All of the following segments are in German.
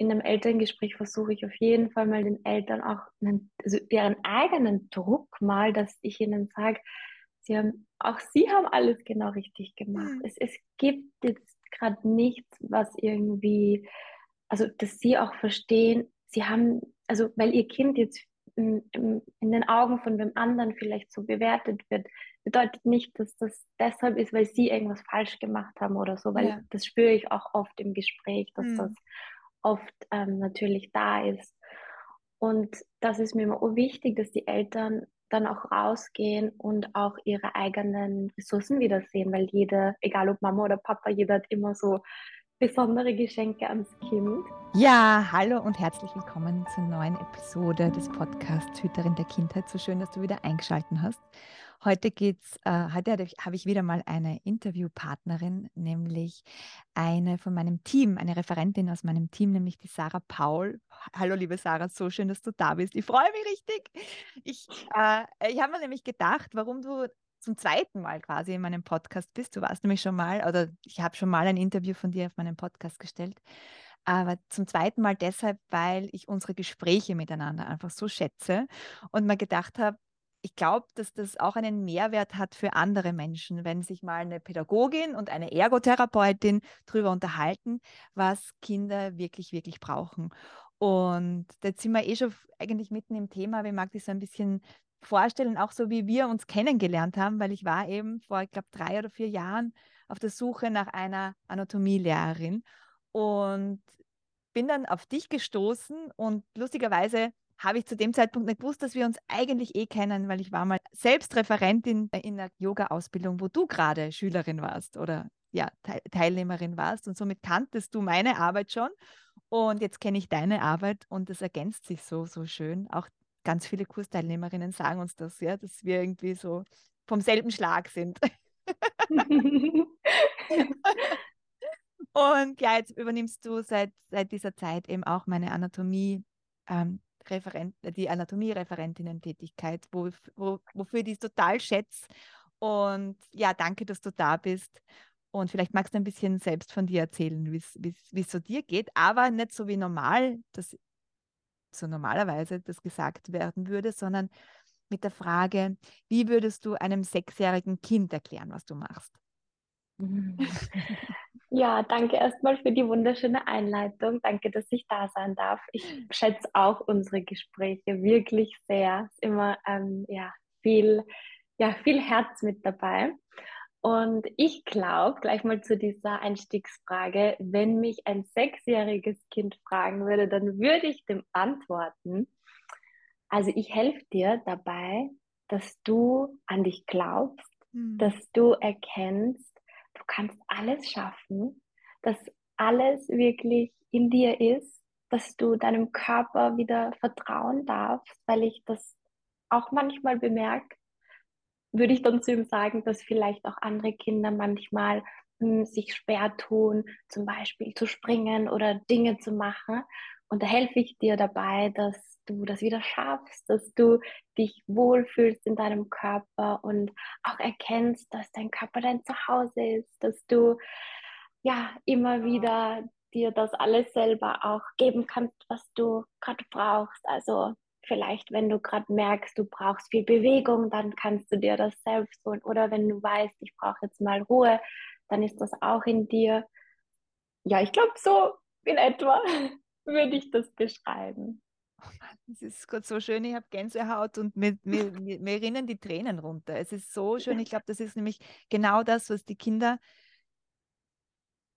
in einem Elterngespräch versuche ich auf jeden Fall mal den Eltern auch einen, also ihren eigenen Druck mal, dass ich ihnen sage, sie haben, auch sie haben alles genau richtig gemacht. Mhm. Es, es gibt jetzt gerade nichts, was irgendwie, also dass sie auch verstehen, sie haben, also weil ihr Kind jetzt in den Augen von dem anderen vielleicht so bewertet wird, bedeutet nicht, dass das deshalb ist, weil sie irgendwas falsch gemacht haben oder so, weil ja. das spüre ich auch oft im Gespräch, dass mhm. das oft ähm, natürlich da ist. Und das ist mir immer wichtig, dass die Eltern dann auch rausgehen und auch ihre eigenen Ressourcen wiedersehen, weil jeder, egal ob Mama oder Papa, jeder hat immer so besondere Geschenke ans Kind. Ja, hallo und herzlich willkommen zur neuen Episode des Podcasts Hüterin der Kindheit. So schön, dass du wieder eingeschaltet hast. Heute geht's, äh, heute habe ich wieder mal eine Interviewpartnerin, nämlich eine von meinem Team, eine Referentin aus meinem Team, nämlich die Sarah Paul. Hallo, liebe Sarah, so schön, dass du da bist. Ich freue mich richtig. Ich, äh, ich habe mir nämlich gedacht, warum du zum zweiten Mal quasi in meinem Podcast bist. Du warst nämlich schon mal, oder ich habe schon mal ein Interview von dir auf meinen Podcast gestellt. Aber zum zweiten Mal deshalb, weil ich unsere Gespräche miteinander einfach so schätze und mir gedacht habe, ich glaube, dass das auch einen Mehrwert hat für andere Menschen, wenn sich mal eine Pädagogin und eine Ergotherapeutin darüber unterhalten, was Kinder wirklich, wirklich brauchen. Und jetzt sind wir eh schon eigentlich mitten im Thema, aber ich mag das so ein bisschen vorstellen, auch so wie wir uns kennengelernt haben, weil ich war eben vor, ich glaube, drei oder vier Jahren auf der Suche nach einer Anatomielehrerin und bin dann auf dich gestoßen und lustigerweise habe ich zu dem Zeitpunkt nicht gewusst, dass wir uns eigentlich eh kennen, weil ich war mal selbst Referentin in der Yoga-Ausbildung, wo du gerade Schülerin warst oder ja, Te Teilnehmerin warst und somit kanntest du meine Arbeit schon und jetzt kenne ich deine Arbeit und das ergänzt sich so, so schön. Auch ganz viele Kursteilnehmerinnen sagen uns das, ja, dass wir irgendwie so vom selben Schlag sind. und ja, jetzt übernimmst du seit, seit dieser Zeit eben auch meine Anatomie ähm, Referent, die Anatomie-Referentinnen-Tätigkeit, wo, wo, wofür ich die total schätze. Und ja, danke, dass du da bist. Und vielleicht magst du ein bisschen selbst von dir erzählen, wie es so dir geht, aber nicht so wie normal, dass so normalerweise das gesagt werden würde, sondern mit der Frage, wie würdest du einem sechsjährigen Kind erklären, was du machst? Ja, danke erstmal für die wunderschöne Einleitung. Danke, dass ich da sein darf. Ich schätze auch unsere Gespräche wirklich sehr. Es ist immer ähm, ja, viel, ja, viel Herz mit dabei. Und ich glaube, gleich mal zu dieser Einstiegsfrage, wenn mich ein sechsjähriges Kind fragen würde, dann würde ich dem antworten, also ich helfe dir dabei, dass du an dich glaubst, mhm. dass du erkennst, kannst alles schaffen, dass alles wirklich in dir ist, dass du deinem Körper wieder vertrauen darfst, weil ich das auch manchmal bemerke, würde ich dann zu ihm sagen, dass vielleicht auch andere Kinder manchmal hm, sich schwer tun, zum Beispiel zu springen oder Dinge zu machen. Und da helfe ich dir dabei, dass du das wieder schaffst, dass du dich wohlfühlst in deinem Körper und auch erkennst, dass dein Körper dein Zuhause ist, dass du ja immer wieder dir das alles selber auch geben kannst, was du gerade brauchst. Also vielleicht, wenn du gerade merkst, du brauchst viel Bewegung, dann kannst du dir das selbst holen. Oder wenn du weißt, ich brauche jetzt mal Ruhe, dann ist das auch in dir. Ja, ich glaube, so in etwa würde ich das beschreiben. Oh Mann, es ist gerade so schön, ich habe Gänsehaut und mir, mir, mir, rinnen die Tränen runter. Es ist so schön. Ich glaube, das ist nämlich genau das, was die Kinder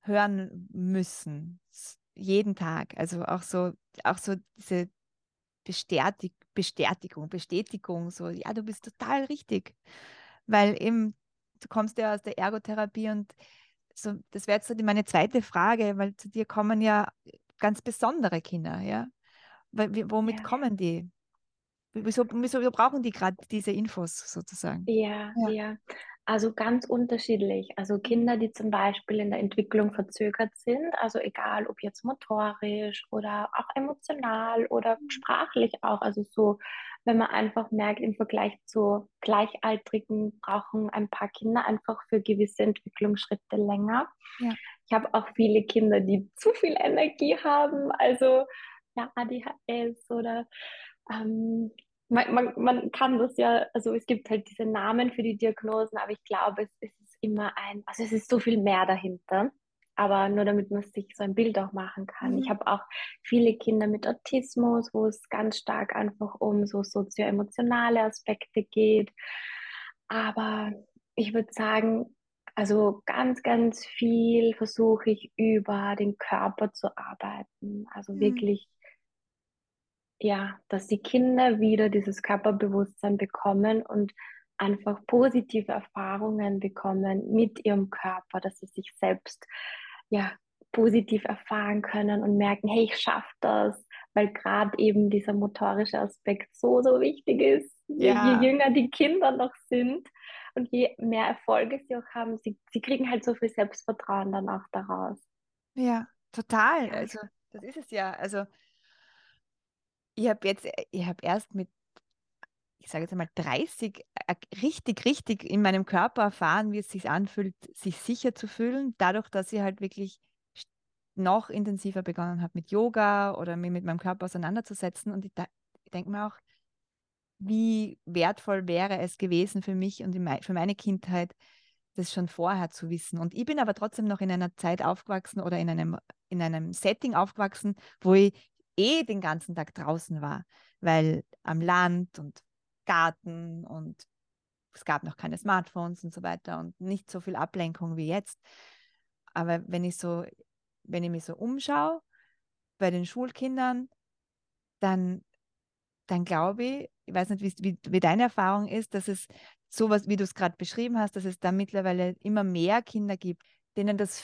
hören müssen. Jeden Tag. Also auch so, auch so diese Bestätig Bestätigung, Bestätigung, so, ja, du bist total richtig. Weil eben, du kommst ja aus der Ergotherapie und so, das wäre jetzt so meine zweite Frage, weil zu dir kommen ja ganz besondere Kinder, ja. Womit ja. kommen die? Wieso, wieso brauchen die gerade diese Infos sozusagen? Ja, ja, ja. Also ganz unterschiedlich. Also Kinder, die zum Beispiel in der Entwicklung verzögert sind, also egal ob jetzt motorisch oder auch emotional oder sprachlich auch, also so, wenn man einfach merkt, im Vergleich zu Gleichaltrigen brauchen ein paar Kinder einfach für gewisse Entwicklungsschritte länger. Ja Ich habe auch viele Kinder, die zu viel Energie haben, also ja, ADHS oder ähm, man, man, man kann das ja, also es gibt halt diese Namen für die Diagnosen, aber ich glaube, es, es ist immer ein, also es ist so viel mehr dahinter. Aber nur damit man sich so ein Bild auch machen kann. Mhm. Ich habe auch viele Kinder mit Autismus, wo es ganz stark einfach um so sozioemotionale Aspekte geht. Aber ich würde sagen, also ganz, ganz viel versuche ich über den Körper zu arbeiten. Also mhm. wirklich ja, dass die Kinder wieder dieses Körperbewusstsein bekommen und einfach positive Erfahrungen bekommen mit ihrem Körper, dass sie sich selbst ja positiv erfahren können und merken, hey, ich schaffe das, weil gerade eben dieser motorische Aspekt so, so wichtig ist. Ja. Je, jünger die Kinder noch sind und je mehr Erfolge sie auch haben, sie, sie kriegen halt so viel Selbstvertrauen dann auch daraus. Ja, total. Also das ist es ja. Also ich habe jetzt, äh, ich habe erst mit, ich sage jetzt einmal 30, äh, richtig, richtig in meinem Körper erfahren, wie es sich anfühlt, sich sicher zu fühlen, dadurch, dass ich halt wirklich noch intensiver begonnen habe mit Yoga oder mich mit meinem Körper auseinanderzusetzen. Und ich, ich denke mir auch, wie wertvoll wäre es gewesen für mich und für meine Kindheit, das schon vorher zu wissen. Und ich bin aber trotzdem noch in einer Zeit aufgewachsen oder in einem, in einem Setting aufgewachsen, wo ich eh den ganzen Tag draußen war, weil am Land und Garten und es gab noch keine Smartphones und so weiter und nicht so viel Ablenkung wie jetzt. Aber wenn ich so, wenn ich mich so umschaue bei den Schulkindern, dann, dann glaube ich, ich weiß nicht, wie, wie, wie deine Erfahrung ist, dass es sowas, wie du es gerade beschrieben hast, dass es da mittlerweile immer mehr Kinder gibt, denen das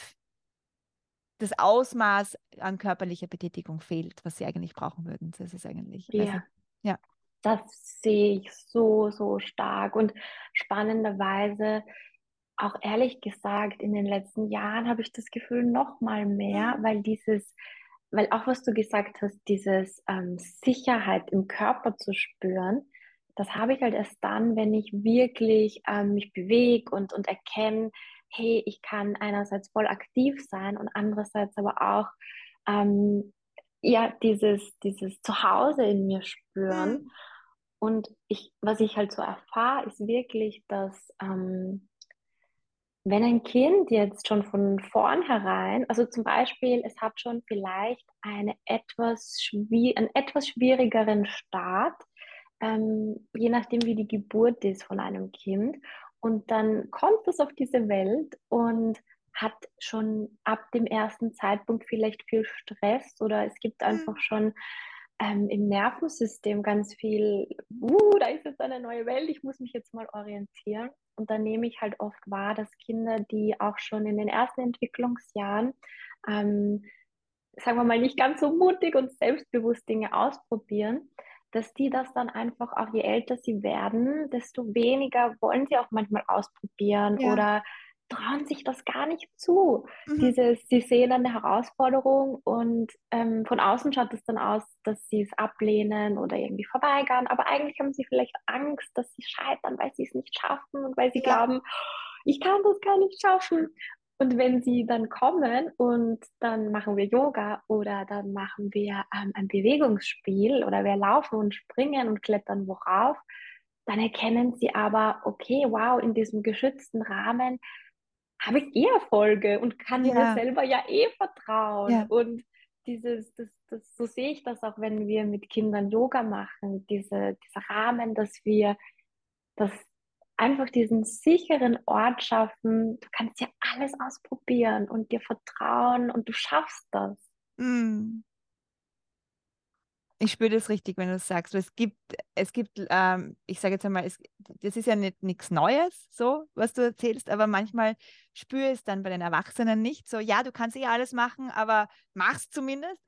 das Ausmaß an körperlicher Betätigung fehlt, was sie eigentlich brauchen würden. Das ist eigentlich. Ja. Also, ja. Das sehe ich so, so stark. Und spannenderweise, auch ehrlich gesagt, in den letzten Jahren habe ich das Gefühl noch mal mehr, mhm. weil dieses, weil auch was du gesagt hast, dieses ähm, Sicherheit im Körper zu spüren, das habe ich halt erst dann, wenn ich wirklich ähm, mich bewege und, und erkenne, hey, ich kann einerseits voll aktiv sein und andererseits aber auch ähm, ja dieses, dieses Zuhause in mir spüren. Mhm. Und ich, was ich halt so erfahre, ist wirklich, dass ähm, wenn ein Kind jetzt schon von vornherein, also zum Beispiel, es hat schon vielleicht eine etwas einen etwas schwierigeren Start, ähm, je nachdem, wie die Geburt ist von einem Kind. Und dann kommt es auf diese Welt und hat schon ab dem ersten Zeitpunkt vielleicht viel Stress oder es gibt einfach mhm. schon ähm, im Nervensystem ganz viel, uh, da ist jetzt eine neue Welt, ich muss mich jetzt mal orientieren. Und dann nehme ich halt oft wahr, dass Kinder, die auch schon in den ersten Entwicklungsjahren, ähm, sagen wir mal, nicht ganz so mutig und selbstbewusst Dinge ausprobieren, dass die das dann einfach auch, je älter sie werden, desto weniger wollen sie auch manchmal ausprobieren ja. oder trauen sich das gar nicht zu. Mhm. Dieses, sie sehen eine Herausforderung und ähm, von außen schaut es dann aus, dass sie es ablehnen oder irgendwie verweigern, aber eigentlich haben sie vielleicht Angst, dass sie scheitern, weil sie es nicht schaffen und weil sie ja. glauben, ich kann das gar nicht schaffen. Und wenn sie dann kommen und dann machen wir Yoga oder dann machen wir ähm, ein Bewegungsspiel oder wir laufen und springen und klettern worauf, dann erkennen sie aber, okay, wow, in diesem geschützten Rahmen habe ich eh Erfolge und kann ja. mir selber ja eh vertrauen. Ja. Und dieses, das, das, so sehe ich das auch, wenn wir mit Kindern Yoga machen, diese, dieser Rahmen, dass wir das einfach diesen sicheren Ort schaffen. Du kannst ja alles ausprobieren und dir vertrauen und du schaffst das. Mm. Ich spüre das richtig, wenn du das sagst. Es gibt, es gibt, ähm, ich sage jetzt einmal, es, das ist ja nicht nichts Neues, so was du erzählst, aber manchmal spüre ich es dann bei den Erwachsenen nicht. So, ja, du kannst eh alles machen, aber mach's zumindest.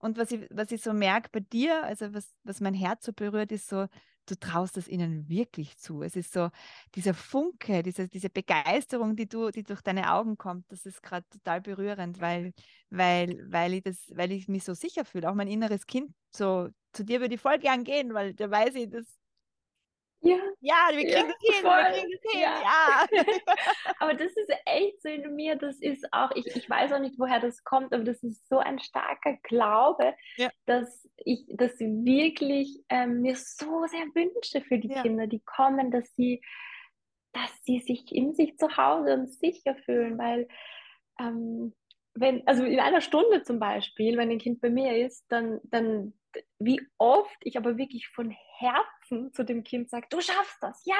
Und was ich, was ich so merke bei dir, also was, was mein Herz so berührt, ist so, du traust es ihnen wirklich zu. Es ist so dieser Funke, diese, diese Begeisterung, die du, die durch deine Augen kommt, das ist gerade total berührend, weil, weil, weil ich das, weil ich mich so sicher fühle. Auch mein inneres Kind, so zu dir würde ich voll gern gehen, weil da weiß ich, das, Ja, ja wir kriegen ja, das hin, voll. wir kriegen das hin, ja. ja. aber das ist echt so in mir, das ist auch, ich, ich weiß auch nicht, woher das kommt, aber das ist so ein starker Glaube, ja. dass ich das wirklich ähm, mir so sehr wünsche für die. Kinder, die kommen, dass sie, dass sie sich in sich zu Hause und sicher fühlen, weil ähm, wenn, also in einer Stunde zum Beispiel, wenn ein Kind bei mir ist, dann, dann wie oft ich aber wirklich von Herzen zu dem Kind sage, du schaffst das, ja,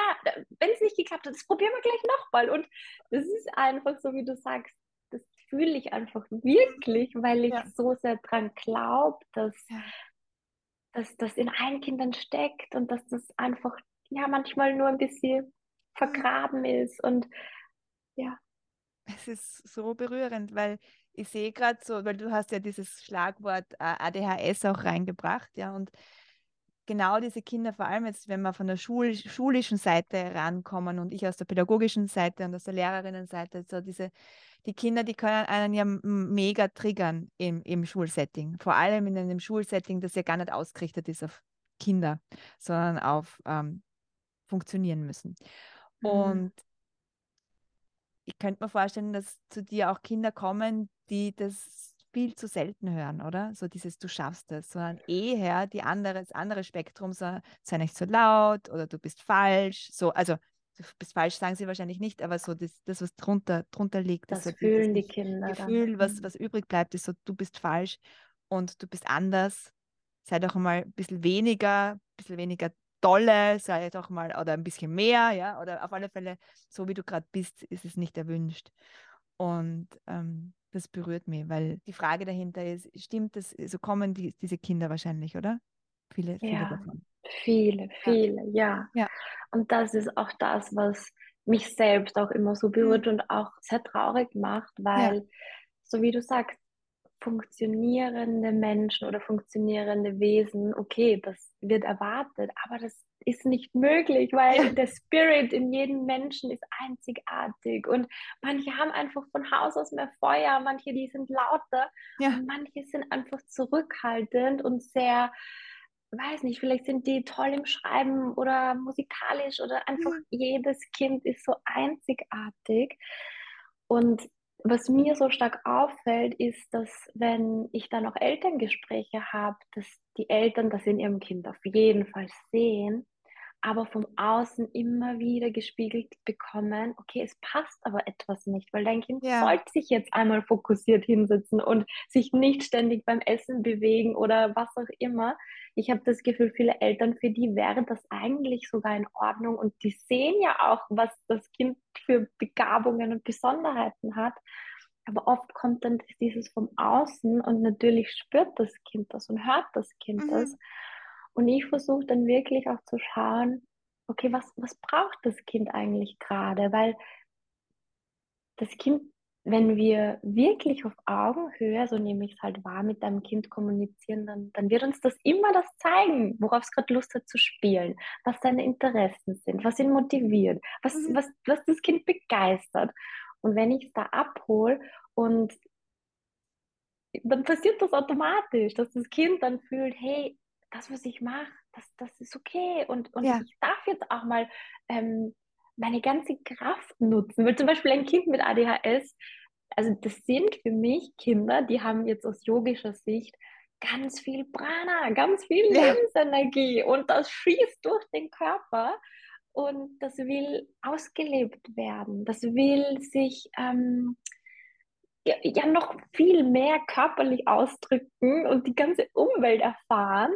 wenn es nicht geklappt hat, das probieren wir gleich nochmal. Und das ist einfach so, wie du sagst, das fühle ich einfach wirklich, weil ich ja. so sehr dran glaube, dass, ja. dass das in allen Kindern steckt und dass das einfach ja manchmal nur ein bisschen vergraben ist und ja. Es ist so berührend, weil ich sehe gerade so, weil du hast ja dieses Schlagwort äh, ADHS auch reingebracht, ja, und genau diese Kinder, vor allem jetzt, wenn wir von der Schul schulischen Seite rankommen und ich aus der pädagogischen Seite und aus der Lehrerinnenseite, so diese, die Kinder, die können einen ja mega triggern im, im Schulsetting. Vor allem in einem Schulsetting, das ja gar nicht ausgerichtet ist auf Kinder, sondern auf ähm, funktionieren müssen. Mhm. Und ich könnte mir vorstellen, dass zu dir auch Kinder kommen, die das viel zu selten hören, oder? So dieses Du schaffst es, sondern eher die andere, das andere Spektrum, so sei nicht so laut oder du bist falsch. So, also du bist falsch, sagen sie wahrscheinlich nicht, aber so das, das was drunter, drunter liegt, das, das fühlen die Kinder. Gefühl, was, mhm. was übrig bleibt, ist so, du bist falsch und du bist anders. Sei doch mal ein bisschen weniger, ein bisschen weniger dolle, sei doch mal oder ein bisschen mehr, ja, oder auf alle Fälle, so wie du gerade bist, ist es nicht erwünscht. Und ähm, das berührt mich, weil die Frage dahinter ist, stimmt das, so kommen die, diese Kinder wahrscheinlich, oder? Viele, viele ja, davon. Viele, viele, ja. ja. Und das ist auch das, was mich selbst auch immer so berührt mhm. und auch sehr traurig macht, weil, ja. so wie du sagst, funktionierende Menschen oder funktionierende Wesen, okay, das wird erwartet, aber das ist nicht möglich, weil der Spirit in jedem Menschen ist einzigartig und manche haben einfach von Haus aus mehr Feuer, manche die sind lauter ja. und manche sind einfach zurückhaltend und sehr weiß nicht, vielleicht sind die toll im Schreiben oder musikalisch oder einfach mhm. jedes Kind ist so einzigartig und was mir so stark auffällt, ist, dass wenn ich dann auch Elterngespräche habe, dass die Eltern das in ihrem Kind auf jeden Fall sehen, aber vom Außen immer wieder gespiegelt bekommen, okay, es passt aber etwas nicht, weil dein Kind ja. sollte sich jetzt einmal fokussiert hinsetzen und sich nicht ständig beim Essen bewegen oder was auch immer. Ich habe das Gefühl, viele Eltern, für die wäre das eigentlich sogar in Ordnung und die sehen ja auch, was das Kind für Begabungen und Besonderheiten hat. Aber oft kommt dann dieses vom Außen und natürlich spürt das Kind das und hört das Kind mhm. das. Und ich versuche dann wirklich auch zu schauen, okay, was, was braucht das Kind eigentlich gerade? Weil das Kind, wenn wir wirklich auf Augenhöhe, so nehme ich es halt wahr, mit deinem Kind kommunizieren, dann, dann wird uns das immer das zeigen, worauf es gerade Lust hat zu spielen, was seine Interessen sind, was ihn motiviert, was, mhm. was, was das Kind begeistert. Und wenn ich es da abhole und dann passiert das automatisch, dass das Kind dann fühlt, hey, das, was ich mache, das, das ist okay. Und, und ja. ich darf jetzt auch mal ähm, meine ganze Kraft nutzen. Weil zum Beispiel ein Kind mit ADHS, also das sind für mich Kinder, die haben jetzt aus yogischer Sicht ganz viel Prana, ganz viel ja. Lebensenergie und das schießt durch den Körper und das will ausgelebt werden. Das will sich ähm, ja, ja, noch viel mehr körperlich ausdrücken und die ganze Umwelt erfahren,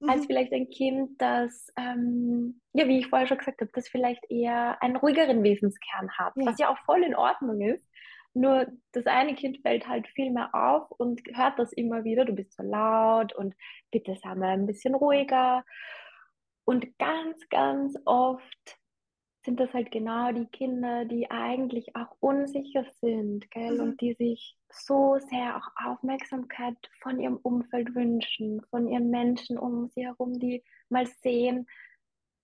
mhm. als vielleicht ein Kind, das, ähm, ja, wie ich vorher schon gesagt habe, das vielleicht eher einen ruhigeren Wesenskern hat, ja. was ja auch voll in Ordnung ist. Nur das eine Kind fällt halt viel mehr auf und hört das immer wieder, du bist so laut und bitte sei mal ein bisschen ruhiger. Und ganz, ganz oft sind das halt genau die Kinder, die eigentlich auch unsicher sind, gell? Mhm. Und die sich so sehr auch Aufmerksamkeit von ihrem Umfeld wünschen, von ihren Menschen um sie herum, die mal sehen,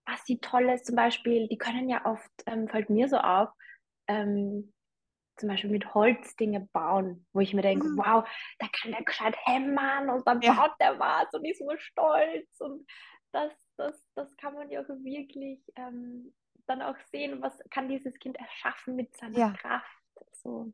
was sie Tolles zum Beispiel, die können ja oft, ähm, fällt mir so auf, ähm, zum Beispiel mit Holz Dinge bauen, wo ich mir denke, mhm. wow, da kann der gescheit hämmern und dann ja. baut der was und ist so stolz und das, das, das kann man ja auch wirklich ähm, dann auch sehen, was kann dieses Kind erschaffen mit seiner Ja. Kraft. So.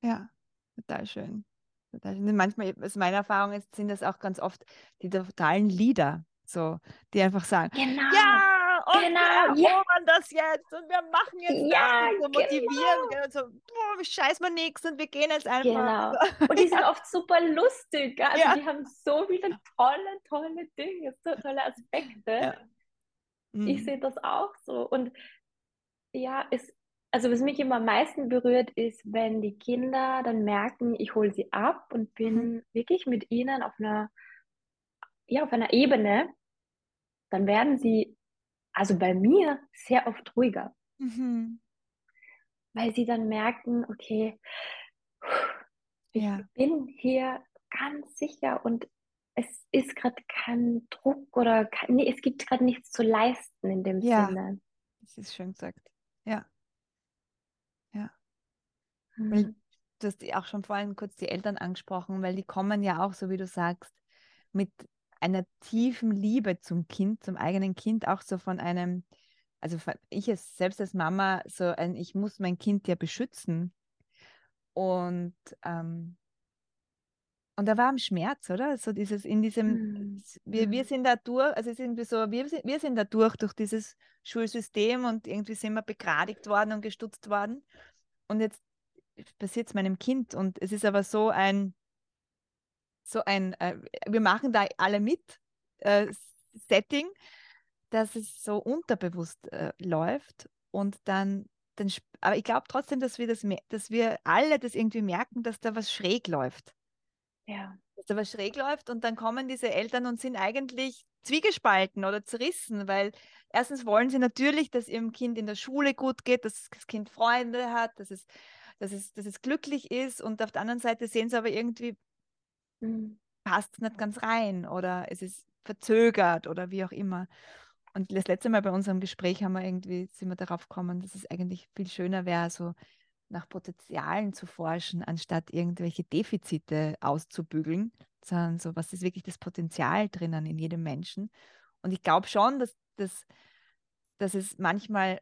Ja, total schön. Total schön. Manchmal, aus meiner Erfahrung ist, sind das auch ganz oft die totalen Leader, so, die einfach sagen, Genau. ja, und Genau, wir ja. erobern das jetzt und wir machen jetzt Ja, das und so motivieren gell, und so, boah, scheiß mal nichts und wir gehen jetzt einfach. Genau. So. Und die sind oft super lustig. Also Ja. die haben so viele tolle, tolle Dinge, so tolle Aspekte. Ja. Ich Mhm. sehe das auch so. Und ja, es, also was mich immer am meisten berührt, ist, wenn die Kinder dann merken, ich hole sie ab und bin wirklich mit ihnen auf einer, ja, auf einer Ebene, dann werden sie, also bei mir, sehr oft ruhiger, Mhm. weil sie dann merken, okay, ich Ja. bin hier ganz sicher und es ist gerade kein Druck oder kein, nee, es gibt gerade nichts zu leisten in dem Ja. Sinne. Das ist schön gesagt. Ja. Mhm. Weil du hast ja auch schon vorhin kurz die Eltern angesprochen, weil die kommen ja auch, so wie du sagst, mit einer tiefen Liebe zum Kind, zum eigenen Kind, auch so von einem, also ich als, selbst als Mama, so ein, ich muss mein Kind ja beschützen. Und, ähm, und da war am Schmerz, oder? So dieses in diesem, Mhm. wir, wir Mhm. sind da durch, also es ist irgendwie so, wir, sind- wir sind da durch, durch dieses Schulsystem und irgendwie sind wir begradigt worden und gestutzt worden. Und jetzt passiert es meinem Kind und es ist aber so ein, so ein, äh, wir machen da alle mit, äh, Setting, dass es so unterbewusst äh, läuft und dann, dann, aber ich glaube trotzdem, dass wir das, dass wir alle das irgendwie merken, dass da was schräg läuft. Ja. Dass da was schräg läuft und dann kommen diese Eltern und sind eigentlich zwiegespalten oder zerrissen, weil erstens wollen sie natürlich, dass ihrem Kind in der Schule gut geht, dass das Kind Freunde hat, dass es, dass es, dass es glücklich ist und auf der anderen Seite sehen sie aber irgendwie, Mhm. passt es nicht ganz rein oder es ist verzögert oder wie auch immer. Und das letzte Mal bei unserem Gespräch haben wir irgendwie, sind wir darauf gekommen, dass es eigentlich viel schöner wäre, so nach Potenzialen zu forschen, anstatt irgendwelche Defizite auszubügeln, sondern so, was ist wirklich das Potenzial drinnen in jedem Menschen. Und ich glaube schon, dass, dass, dass es manchmal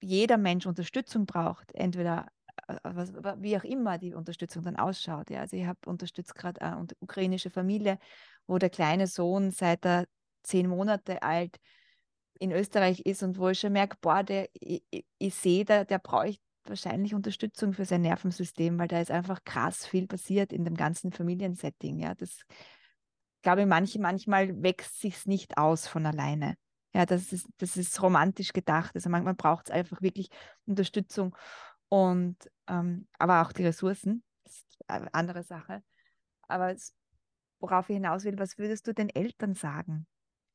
jeder Mensch Unterstützung braucht, entweder äh, was, wie auch immer die Unterstützung dann ausschaut. Ja. Also ich habe unterstützt gerade eine unter- ukrainische Familie, wo der kleine Sohn seit er zehn Monate alt in Österreich ist und wo ich schon merke, boah, der, ich, ich, ich sehe, der, der braucht wahrscheinlich Unterstützung für sein Nervensystem, weil da ist einfach krass viel passiert in dem ganzen Familiensetting. Ja, das glaube ich, manche, manchmal wächst sich's nicht aus von alleine. Ja, das ist, das ist romantisch gedacht. Also manchmal braucht es einfach wirklich Unterstützung und ähm, aber auch die Ressourcen. Das ist eine andere Sache. Aber worauf ich hinaus will, was würdest du den Eltern sagen?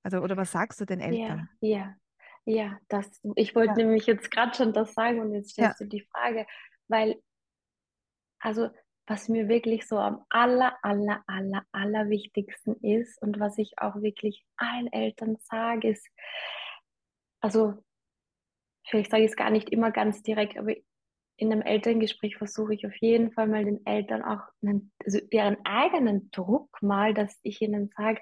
Also, oder was sagst du den Eltern? Ja, ja, ja, das, ich wollte Ja. nämlich jetzt gerade schon das sagen und jetzt stellst du die Frage, weil, also, was mir wirklich so am aller, aller, aller, aller wichtigsten ist und was ich auch wirklich allen Eltern sage, ist, also, vielleicht sage ich es gar nicht immer ganz direkt, aber in einem Elterngespräch versuche ich auf jeden Fall mal den Eltern auch einen, also ihren eigenen Druck mal, dass ich ihnen sage,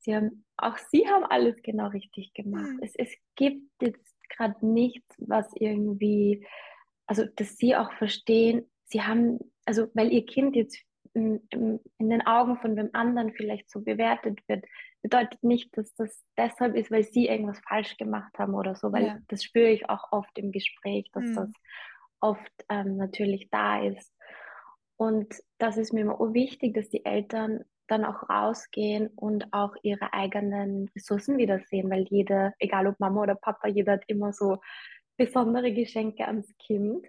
sie haben, auch sie haben alles genau richtig gemacht. Hm. Es, es gibt jetzt gerade nichts, was irgendwie, also dass sie auch verstehen, sie haben, also weil ihr Kind jetzt in, in, in den Augen von dem anderen vielleicht so bewertet wird, bedeutet nicht, dass das deshalb ist, weil sie irgendwas falsch gemacht haben oder so, weil Ja. das spüre ich auch oft im Gespräch, dass Hm. das oft ähm, natürlich da ist. Und das ist mir immer wichtig, dass die Eltern dann auch rausgehen und auch ihre eigenen Ressourcen wiedersehen, weil jeder, egal ob Mama oder Papa, jeder hat immer so besondere Geschenke ans Kind.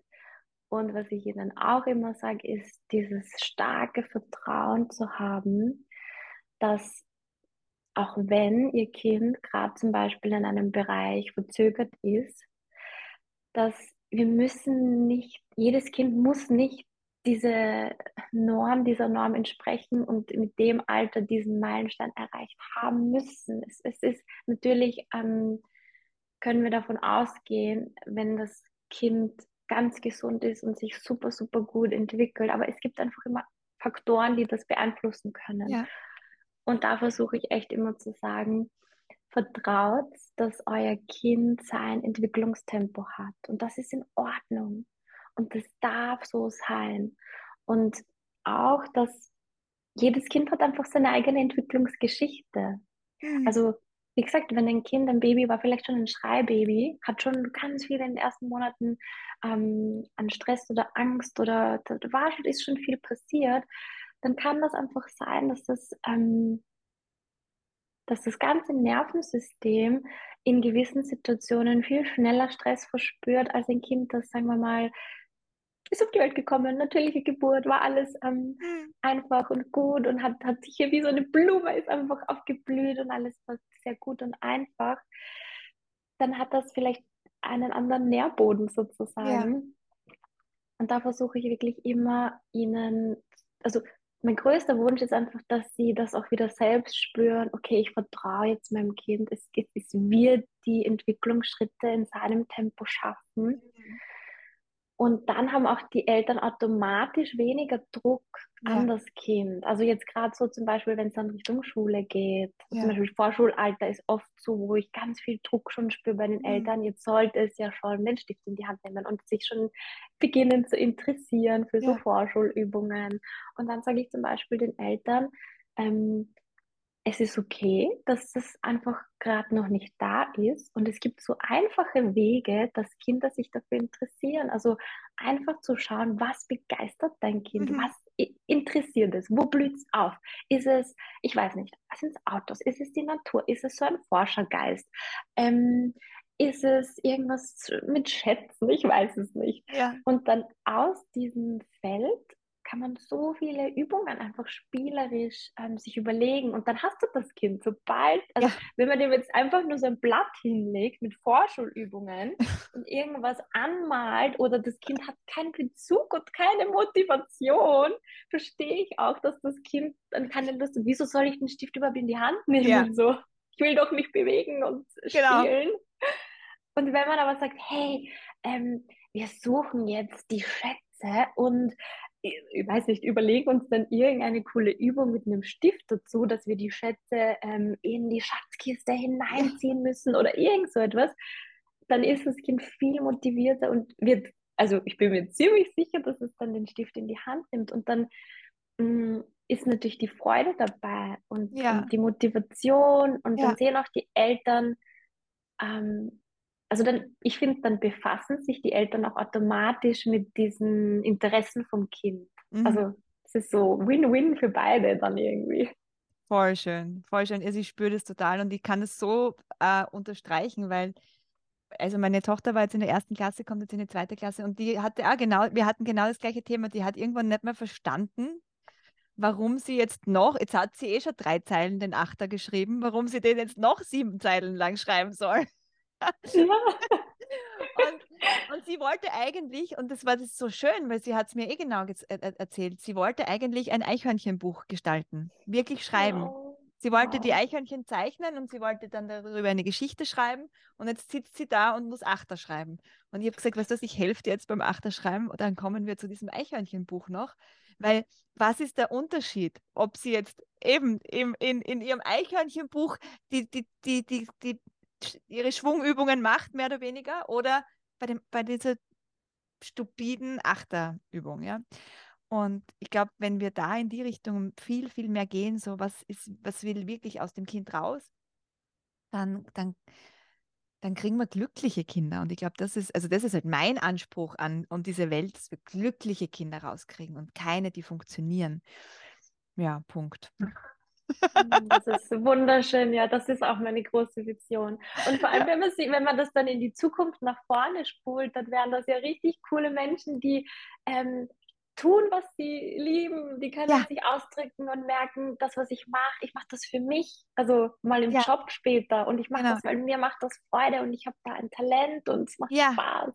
Und was ich ihnen auch immer sage, ist dieses starke Vertrauen zu haben, dass auch wenn ihr Kind gerade zum Beispiel in einem Bereich verzögert ist, dass wir müssen nicht, jedes Kind muss nicht diese Norm, dieser Norm entsprechen und mit dem Alter diesen Meilenstein erreicht haben müssen. Es, es ist natürlich, ähm, können wir davon ausgehen, wenn das Kind ganz gesund ist und sich super, super gut entwickelt. Aber es gibt einfach immer Faktoren, die das beeinflussen können. Ja. Und da versuche ich echt immer zu sagen, vertraut, dass euer Kind sein Entwicklungstempo hat und das ist in Ordnung und das darf so sein. Und auch, dass jedes Kind hat einfach seine eigene Entwicklungsgeschichte. Mhm. Also wie gesagt, wenn ein Kind, ein Baby war, vielleicht schon ein Schreibaby, hat schon ganz viel in den ersten Monaten ähm, an Stress oder Angst oder da war schon, ist schon viel passiert, dann kann das einfach sein, dass das, ähm, dass das ganze Nervensystem in gewissen Situationen viel schneller Stress verspürt als ein Kind, das, sagen wir mal, ist auf die Welt gekommen, natürliche Geburt, war alles ähm, mhm. einfach und gut und hat, hat sich hier wie so eine Blume ist einfach aufgeblüht und alles war sehr gut und einfach, dann hat das vielleicht einen anderen Nährboden sozusagen. Ja. Und da versuche ich wirklich immer ihnen, also mein größter Wunsch ist einfach, dass sie das auch wieder selbst spüren. Okay, ich vertraue jetzt meinem Kind. Es, es wird die Entwicklungsschritte in seinem Tempo schaffen. Und dann haben auch die Eltern automatisch weniger Druck ja. an das Kind. Also jetzt gerade so zum Beispiel, wenn es dann Richtung Schule geht, ja. zum Beispiel Vorschulalter ist oft so, wo ich ganz viel Druck schon spüre bei den mhm. Eltern. Jetzt sollte es ja schon den Stift in die Hand nehmen und sich schon beginnen zu interessieren für ja. so Vorschulübungen. Und dann sage ich zum Beispiel den Eltern, ähm, es ist okay, dass das einfach gerade noch nicht da ist. Und es gibt so einfache Wege, dass Kinder sich dafür interessieren. Also einfach zu schauen, was begeistert dein Kind, mhm. was interessiert es, wo blüht es auf? Ist es, ich weiß nicht, sind es Autos? Ist es die Natur? Ist es so ein Forschergeist? Ähm, ist es irgendwas mit Schätzen? Ich weiß es nicht. Ja. Und dann aus diesem Feld kann man so viele Übungen einfach spielerisch ähm, sich überlegen und dann hast du das Kind. Sobald, also ja. wenn man dem jetzt einfach nur so ein Blatt hinlegt mit Vorschulübungen und irgendwas anmalt oder das Kind hat keinen Bezug und keine Motivation, verstehe ich auch, dass das Kind dann keine Lust hat. Wieso soll ich den Stift überhaupt in die Hand nehmen? Ja. So, ich will doch mich bewegen und genau. spielen. Und wenn man aber sagt, hey, ähm, wir suchen jetzt die Schätze und ich weiß nicht, überlegen uns dann irgendeine coole Übung mit einem Stift dazu, dass wir die Schätze ähm, in die Schatzkiste hineinziehen müssen oder irgend so etwas, dann ist das Kind viel motivierter und wird, also ich bin mir ziemlich sicher, dass es dann den Stift in die Hand nimmt und dann mh, mm, ist natürlich die Freude dabei und, ja. und die Motivation und ja. dann sehen auch die Eltern, ähm, also dann, ich finde, dann befassen sich die Eltern auch automatisch mit diesen Interessen vom Kind. Mhm. Also es ist so Win-Win für beide dann irgendwie. Voll schön, voll schön. Also ich spüre das total und ich kann es so äh, unterstreichen, weil also meine Tochter war jetzt in der ersten Klasse, kommt jetzt in die zweite Klasse und die hatte auch genau, wir hatten genau das gleiche Thema. Die hat irgendwann nicht mehr verstanden, warum sie jetzt noch, jetzt hat sie eh schon drei Zeilen den Achter geschrieben, warum sie den jetzt noch sieben Zeilen lang schreiben soll. Ja. und, und, sie wollte eigentlich, und das war das so schön, weil sie hat es mir eh genau erzählt, sie wollte eigentlich ein Eichhörnchenbuch gestalten, wirklich schreiben. Oh. Sie wollte wow. die Eichhörnchen zeichnen und sie wollte dann darüber eine Geschichte schreiben und jetzt sitzt sie da und muss Achter schreiben. Und ich habe gesagt, weißt du, ich helfe dir jetzt beim Achter schreiben und dann kommen wir zu diesem Eichhörnchenbuch noch, weil was ist der Unterschied, ob sie jetzt eben in, in, in ihrem Eichhörnchenbuch die, die, die, die, die ihre Schwungübungen macht, mehr oder weniger, oder bei, dem, bei dieser stupiden Achterübung, ja. Und ich glaube, wenn wir da in die Richtung viel, viel mehr gehen, so was ist, was will wirklich aus dem Kind raus, dann, dann, dann kriegen wir glückliche Kinder. Und ich glaube, das ist, also das ist halt mein Anspruch an, an diese Welt, dass wir glückliche Kinder rauskriegen und keine, die funktionieren. Ja, Punkt. Mm, das ist wunderschön, ja, das ist auch meine große Vision. Und vor allem, wenn, man sie, wenn man das dann in die Zukunft nach vorne spult, dann wären das ja richtig coole Menschen, die ähm, tun, was sie lieben, die können ja. sich ausdrücken und merken, das, was ich mache, ich mache das für mich, also mal im ja. Job später und ich mache genau. das, weil mir macht das Freude und ich habe da ein Talent und es macht ja. Spaß.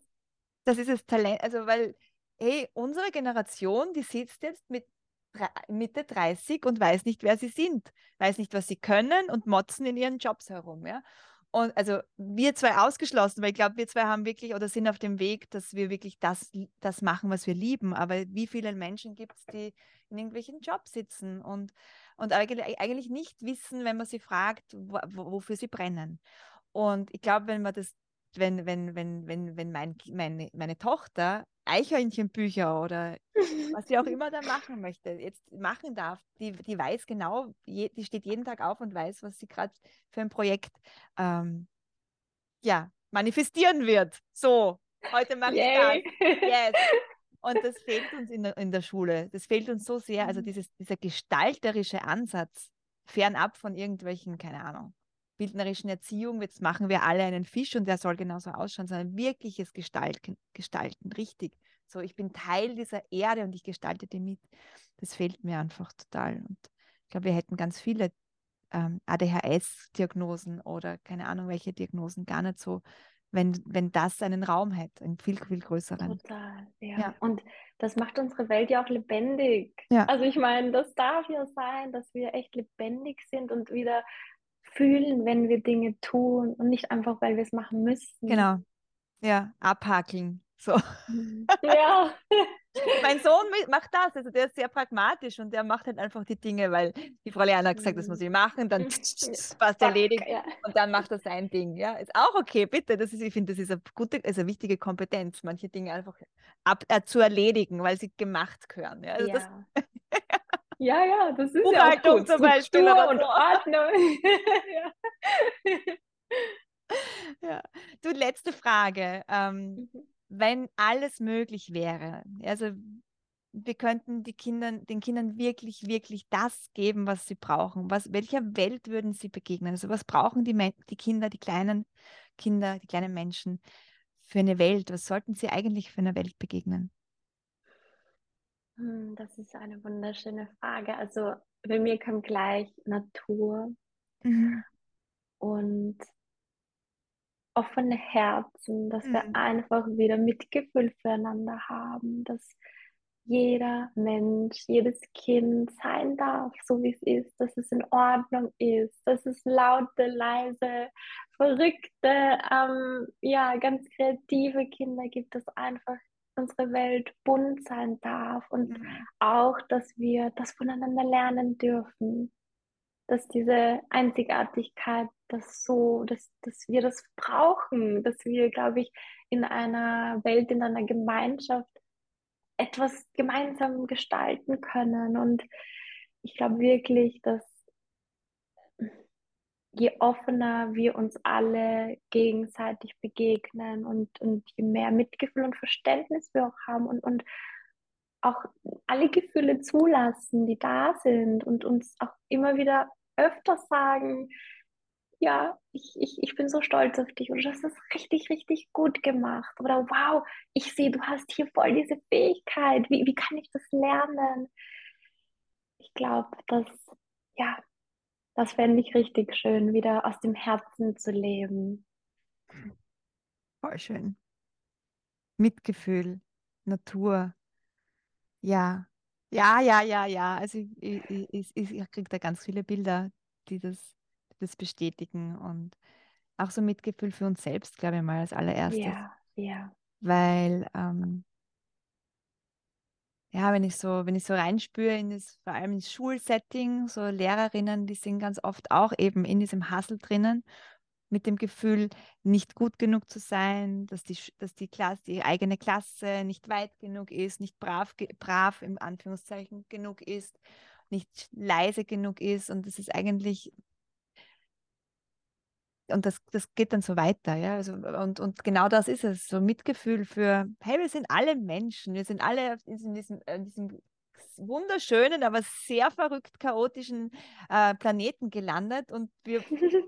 Das ist das Talent, also weil, hey, unsere Generation, die sitzt jetzt mit Mitte 30 und weiß nicht, wer sie sind, weiß nicht, was sie können und motzen in ihren Jobs herum. Ja? Und also wir zwei ausgeschlossen, weil ich glaube, wir zwei haben wirklich oder sind auf dem Weg, dass wir wirklich das, das machen, was wir lieben. Aber wie viele Menschen gibt es, die in irgendwelchen Jobs sitzen und, und eigentlich nicht wissen, wenn man sie fragt, wo, wofür sie brennen. Und ich glaube, wenn man das, wenn, wenn, wenn, wenn, wenn mein, meine, meine Tochter Eichhörnchenbücher oder was sie auch immer da machen möchte, jetzt machen darf, die, die weiß genau, je, die steht jeden Tag auf und weiß, was sie gerade für ein Projekt ähm, ja, manifestieren wird. So, heute mache ich das. Yes. Und das fehlt uns in der, in der Schule. Das fehlt uns so sehr. Also mhm. dieses, dieser gestalterische Ansatz, fernab von irgendwelchen, keine Ahnung, bildnerischen Erziehung, jetzt machen wir alle einen Fisch und der soll genauso ausschauen, sondern wirkliches Gestalten, gestalten, richtig. So, ich bin Teil dieser Erde und ich gestalte die mit. Das fehlt mir einfach total. Und ich glaube, wir hätten ganz viele ähm, ADHS-Diagnosen oder keine Ahnung, welche Diagnosen gar nicht so, wenn, wenn das einen Raum hätte, einen viel, viel größeren. Total, ja. ja. Und das macht unsere Welt ja auch lebendig. Ja. Also ich meine, das darf ja sein, dass wir echt lebendig sind und wieder fühlen, wenn wir Dinge tun und nicht einfach, weil wir es machen müssen. Genau. Ja, abhakeln. So. Mhm. Ja. mein Sohn macht das, also der ist sehr pragmatisch und der macht halt einfach die Dinge, weil die Frau Leanne hat gesagt, das muss ich machen, dann passt erledigt ja. und dann macht er sein Ding. Ja, ist auch okay, bitte. Das ist, ich finde, das ist eine gute, also eine wichtige Kompetenz, manche Dinge einfach ab, äh, zu erledigen, weil sie gemacht gehören. Ja, also ja. Das, ja, ja, das ist ja auch gut. zum Beispiel. Struktur und Ordnung. ja. ja. Du, letzte Frage. Ähm, mhm wenn alles möglich wäre, also wir könnten die Kindern, den Kindern wirklich, wirklich das geben, was sie brauchen. Was, welcher Welt würden sie begegnen? Also was brauchen die, die Kinder, die kleinen Kinder, die kleinen Menschen für eine Welt? Was sollten sie eigentlich für eine Welt begegnen? Hm, das ist eine wunderschöne Frage. Also bei mir kam gleich Natur mhm. und offene Herzen, dass mhm. wir einfach wieder Mitgefühl füreinander haben, dass jeder Mensch, jedes Kind sein darf, so wie es ist, dass es in Ordnung ist, dass es laute, leise, verrückte, ähm, ja, ganz kreative Kinder gibt, dass einfach unsere Welt bunt sein darf und mhm. auch, dass wir das voneinander lernen dürfen, dass diese Einzigartigkeit, das so, dass, dass wir das brauchen, dass wir, glaube ich, in einer Welt, in einer Gemeinschaft etwas gemeinsam gestalten können. Und ich glaube wirklich, dass je offener wir uns alle gegenseitig begegnen und, und je mehr Mitgefühl und Verständnis wir auch haben und, und auch alle Gefühle zulassen, die da sind und uns auch immer wieder öfter sagen, ja, ich, ich, ich bin so stolz auf dich oder du hast das richtig, richtig gut gemacht oder wow, ich sehe, du hast hier voll diese Fähigkeit, wie, wie kann ich das lernen? Ich glaube, dass, ja, das fände ich richtig schön, wieder aus dem Herzen zu leben. Voll schön. Mitgefühl, Natur, ja, ja, ja, ja, ja. Also ich, ich, ich, ich kriege da ganz viele Bilder, die das, die das bestätigen und auch so Mitgefühl für uns selbst, glaube ich mal, als allererstes. Ja, ja. Weil, ähm, ja, wenn ich so, wenn ich so reinspüre in das, vor allem ins Schulsetting, so Lehrerinnen, die sind ganz oft auch eben in diesem Hassel drinnen mit dem Gefühl, nicht gut genug zu sein, dass die, dass die Klasse, die eigene Klasse nicht weit genug ist, nicht brav, brav im Anführungszeichen genug ist, nicht leise genug ist. Und das ist eigentlich, und das, das geht dann so weiter, ja. Also, und, und genau das ist es, so Mitgefühl für, hey, wir sind alle Menschen, wir sind alle in diesem, in diesem wunderschönen, aber sehr verrückt chaotischen äh, Planeten gelandet und wir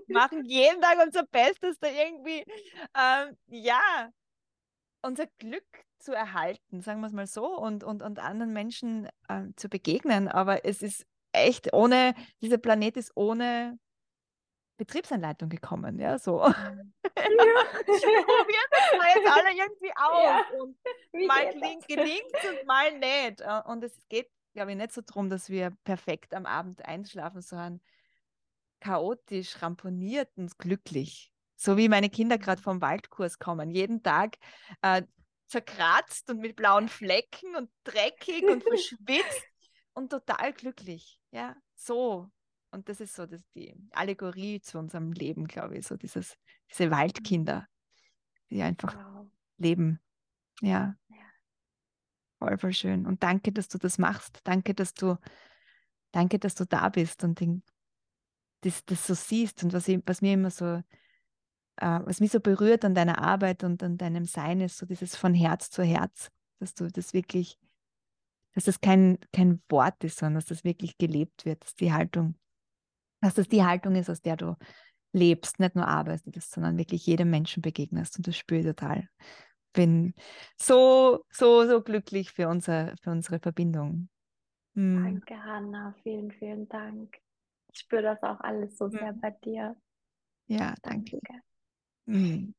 machen jeden Tag unser Bestes, da irgendwie, ähm, ja, unser Glück zu erhalten, sagen wir es mal so, und, und, und anderen Menschen äh, zu begegnen. Aber es ist echt ohne, dieser Planet ist ohne Betriebsanleitung gekommen, ja, so. Ja. probieren das mal jetzt alle irgendwie aus. Ja. Und mal gelingt es und mal nicht. Und es geht glaube ich, nicht so darum, dass wir perfekt am Abend einschlafen, sondern chaotisch, ramponiert und glücklich. So wie meine Kinder mhm. gerade vom Waldkurs kommen. Jeden Tag äh, zerkratzt und mit blauen Flecken und dreckig und verschwitzt. und total glücklich. Ja, so. Und das ist so das, die Allegorie zu unserem Leben, glaube ich, so dieses, diese Waldkinder, die einfach wow. leben. Ja. ja. Voll, voll schön. Und danke, dass du das machst. Danke, dass du, danke, dass du da bist und den, das, das so siehst. Und was, ich, was mir immer so, äh, was mich so berührt an deiner Arbeit und an deinem Sein, ist so dieses von Herz zu Herz, dass du das wirklich, dass das kein, kein Wort ist, sondern dass das wirklich gelebt wird, dass die Haltung, dass das die Haltung ist, aus der du lebst, nicht nur arbeitest, sondern wirklich jedem Menschen begegnest. Und das spüre ich total bin so, so, so glücklich für, unser, für unsere Verbindung. Hm. Danke, Hanna. Vielen, vielen Dank. Ich spüre das auch alles so sehr hm. bei dir. Ja, danke. danke. Hm.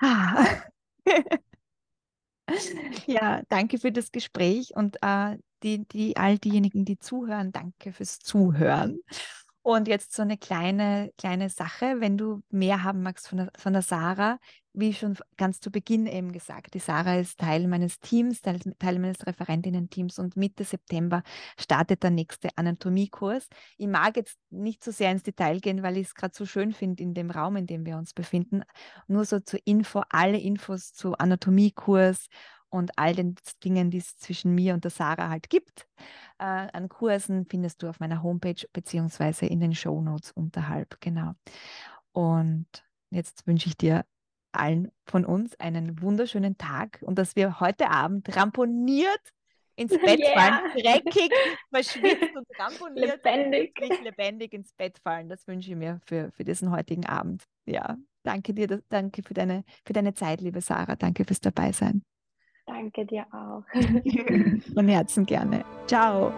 Ah. ja, danke für das Gespräch und äh, die, die, all diejenigen, die zuhören, danke fürs Zuhören. Und jetzt so eine kleine, kleine Sache, wenn du mehr haben magst von der, von der Sarah, wie schon ganz zu Beginn eben gesagt, die Sarah ist Teil meines Teams, Teil, Teil meines Referentinnen-Teams und Mitte September startet der nächste Anatomiekurs. Ich mag jetzt nicht so sehr ins Detail gehen, weil ich es gerade so schön finde in dem Raum, in dem wir uns befinden. Nur so zur Info, alle Infos zu Anatomiekurs und all den Dingen, die es zwischen mir und der Sarah halt gibt. Äh, an Kursen findest du auf meiner Homepage beziehungsweise in den Show Notes unterhalb. Genau. Und jetzt wünsche ich dir allen von uns einen wunderschönen Tag und dass wir heute Abend ramponiert ins Bett yeah. fallen, dreckig, verschwitzt und ramponiert, lebendig. lebendig ins Bett fallen. Das wünsche ich mir für, für diesen heutigen Abend. Ja, danke dir, danke für deine, für deine Zeit, liebe Sarah. Danke fürs Dabeisein. Danke dir auch. Von Herzen gerne. Ciao.